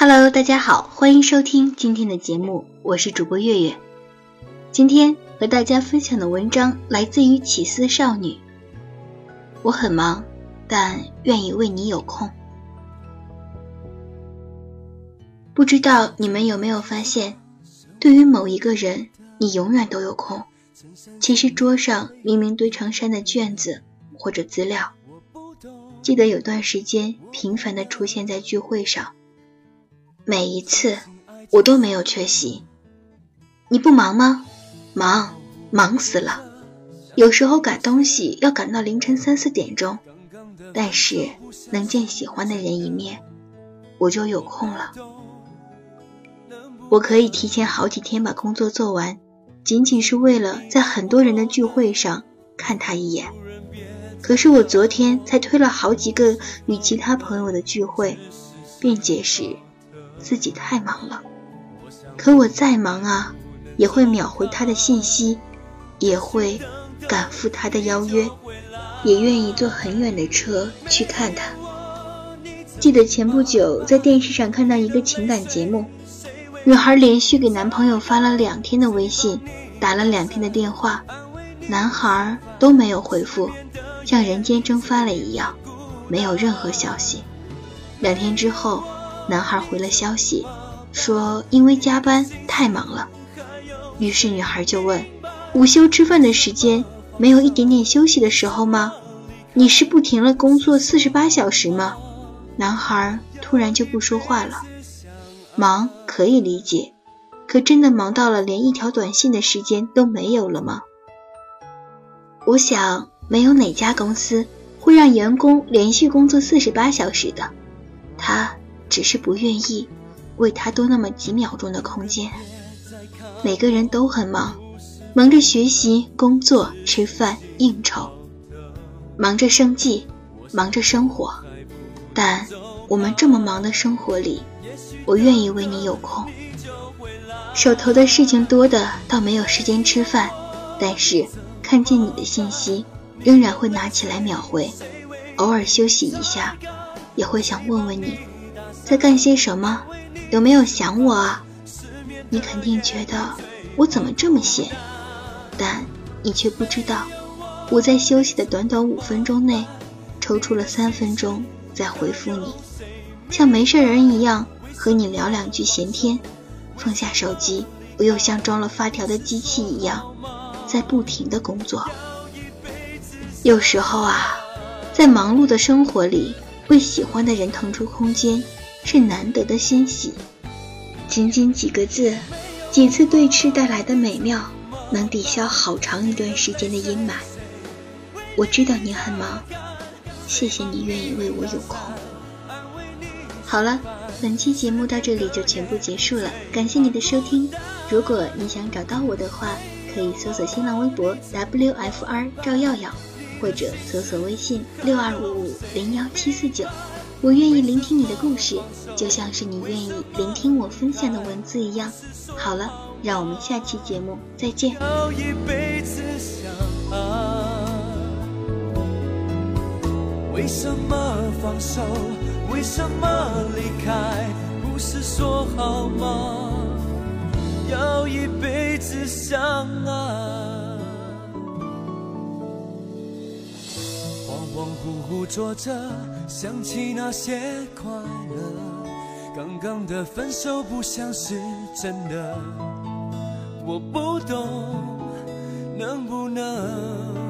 Hello，大家好，欢迎收听今天的节目，我是主播月月。今天和大家分享的文章来自于起司少女。我很忙，但愿意为你有空。不知道你们有没有发现，对于某一个人，你永远都有空。其实桌上明明堆成山的卷子或者资料。记得有段时间频繁的出现在聚会上，每一次我都没有缺席。你不忙吗？忙，忙死了。有时候赶东西要赶到凌晨三四点钟，但是能见喜欢的人一面，我就有空了。我可以提前好几天把工作做完，仅仅是为了在很多人的聚会上看他一眼。可是我昨天才推了好几个与其他朋友的聚会，辩解时自己太忙了。可我再忙啊，也会秒回他的信息，也会赶赴他的邀约，也愿意坐很远的车去看他。记得前不久在电视上看到一个情感节目，女孩连续给男朋友发了两天的微信，打了两天的电话，男孩都没有回复。像人间蒸发了一样，没有任何消息。两天之后，男孩回了消息，说因为加班太忙了。于是女孩就问：“午休吃饭的时间没有一点点休息的时候吗？你是不停了工作四十八小时吗？”男孩突然就不说话了。忙可以理解，可真的忙到了连一条短信的时间都没有了吗？我想。没有哪家公司会让员工连续工作四十八小时的，他只是不愿意为他多那么几秒钟的空间。每个人都很忙，忙着学习、工作、吃饭、应酬，忙着生计，忙着生活。但我们这么忙的生活里，我愿意为你有空。手头的事情多的倒没有时间吃饭，但是看见你的信息。仍然会拿起来秒回，偶尔休息一下，也会想问问你，在干些什么，有没有想我啊？你肯定觉得我怎么这么闲，但你却不知道，我在休息的短短五分钟内，抽出了三分钟在回复你，像没事人一样和你聊两句闲天，放下手机，我又像装了发条的机器一样，在不停的工作。有时候啊，在忙碌的生活里，为喜欢的人腾出空间，是难得的欣喜。仅仅几个字，几次对视带来的美妙，能抵消好长一段时间的阴霾。我知道你很忙，谢谢你愿意为我有空。好了，本期节目到这里就全部结束了，感谢你的收听。如果你想找到我的话，可以搜索新浪微博 WFR 赵耀耀。或者搜索微信六二五五零幺七四九，我愿意聆听你的故事，就像是你愿意聆听我分享的文字一样。好了，让我们下期节目再见。为什么放手？为什么离开？不是说好吗？要一辈子相爱。恍惚惚坐着，想起那些快乐。刚刚的分手不像是真的，我不懂，能不能？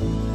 Bye.